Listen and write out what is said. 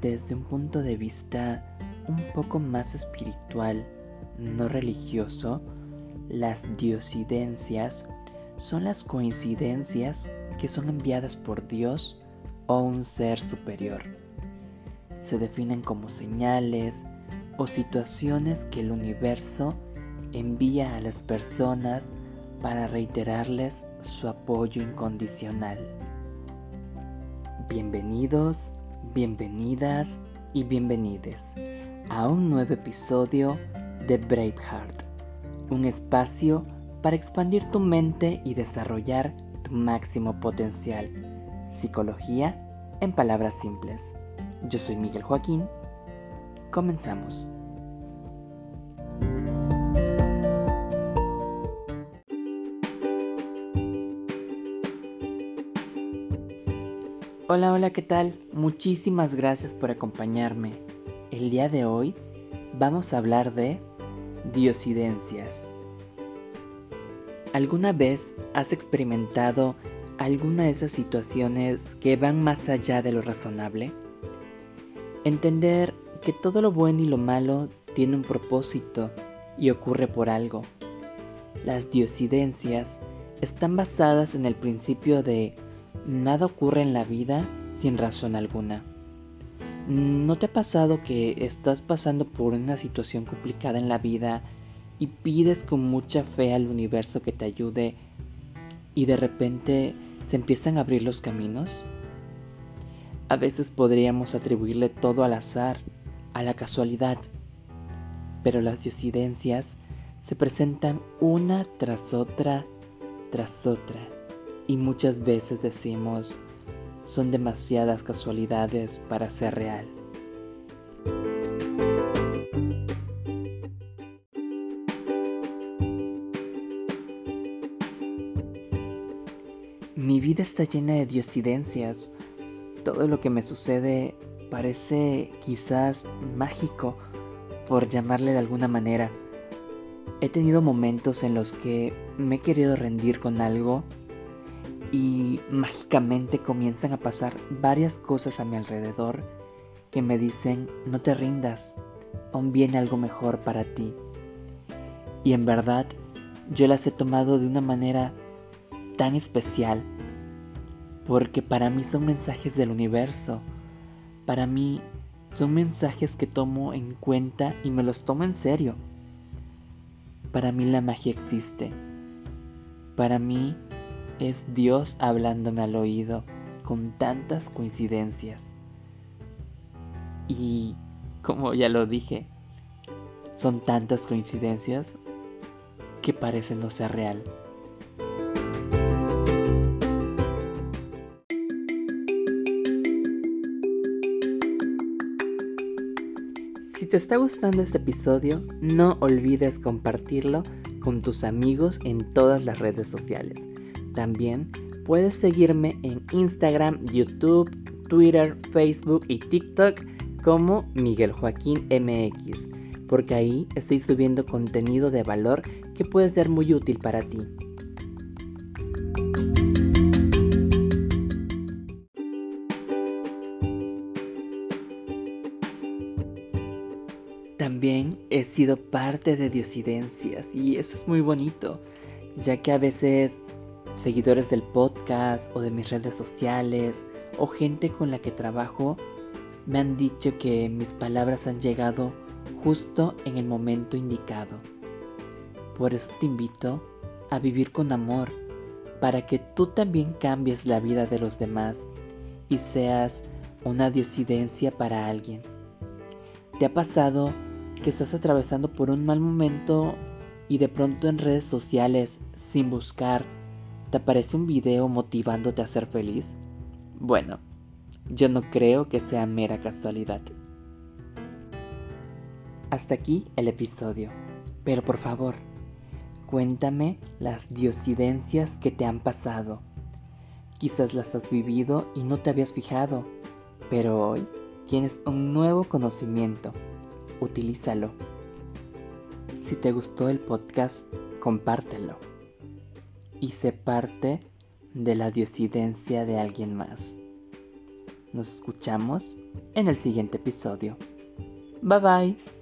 desde un punto de vista un poco más espiritual, no religioso, las diosidencias son las coincidencias que son enviadas por Dios o un ser superior. Se definen como señales o situaciones que el universo envía a las personas para reiterarles su apoyo incondicional. Bienvenidos, bienvenidas y bienvenides a un nuevo episodio de Braveheart, un espacio para expandir tu mente y desarrollar tu máximo potencial. Psicología en palabras simples. Yo soy Miguel Joaquín. Comenzamos. Hola, hola, ¿qué tal? Muchísimas gracias por acompañarme. El día de hoy vamos a hablar de diosidencias. ¿Alguna vez has experimentado alguna de esas situaciones que van más allá de lo razonable? Entender que todo lo bueno y lo malo tiene un propósito y ocurre por algo. Las diosidencias están basadas en el principio de Nada ocurre en la vida sin razón alguna. ¿No te ha pasado que estás pasando por una situación complicada en la vida y pides con mucha fe al universo que te ayude y de repente se empiezan a abrir los caminos? A veces podríamos atribuirle todo al azar, a la casualidad, pero las diosidencias se presentan una tras otra tras otra y muchas veces decimos, son demasiadas casualidades para ser real. Mi vida está llena de diosidencias. Todo lo que me sucede parece quizás mágico, por llamarle de alguna manera. He tenido momentos en los que me he querido rendir con algo y mágicamente comienzan a pasar varias cosas a mi alrededor que me dicen no te rindas, aún viene algo mejor para ti. Y en verdad yo las he tomado de una manera tan especial porque para mí son mensajes del universo, para mí son mensajes que tomo en cuenta y me los tomo en serio. Para mí la magia existe. Para mí es Dios hablándome al oído con tantas coincidencias. Y como ya lo dije, son tantas coincidencias que parecen no ser real. Si te está gustando este episodio, no olvides compartirlo con tus amigos en todas las redes sociales. También puedes seguirme en Instagram, YouTube, Twitter, Facebook y TikTok como Miguel Joaquín MX, porque ahí estoy subiendo contenido de valor que puede ser muy útil para ti. También he sido parte de diosidencias y eso es muy bonito, ya que a veces seguidores del podcast o de mis redes sociales o gente con la que trabajo me han dicho que mis palabras han llegado justo en el momento indicado. Por eso te invito a vivir con amor, para que tú también cambies la vida de los demás y seas una diosidencia para alguien. ¿Te ha pasado que estás atravesando por un mal momento y de pronto en redes sociales, sin buscar, ¿Te aparece un video motivándote a ser feliz? Bueno, yo no creo que sea mera casualidad. Hasta aquí el episodio, pero por favor, cuéntame las diosidencias que te han pasado. Quizás las has vivido y no te habías fijado, pero hoy tienes un nuevo conocimiento. Utilízalo. Si te gustó el podcast, compártelo y sé parte de la diosidencia de alguien más. Nos escuchamos en el siguiente episodio. Bye bye.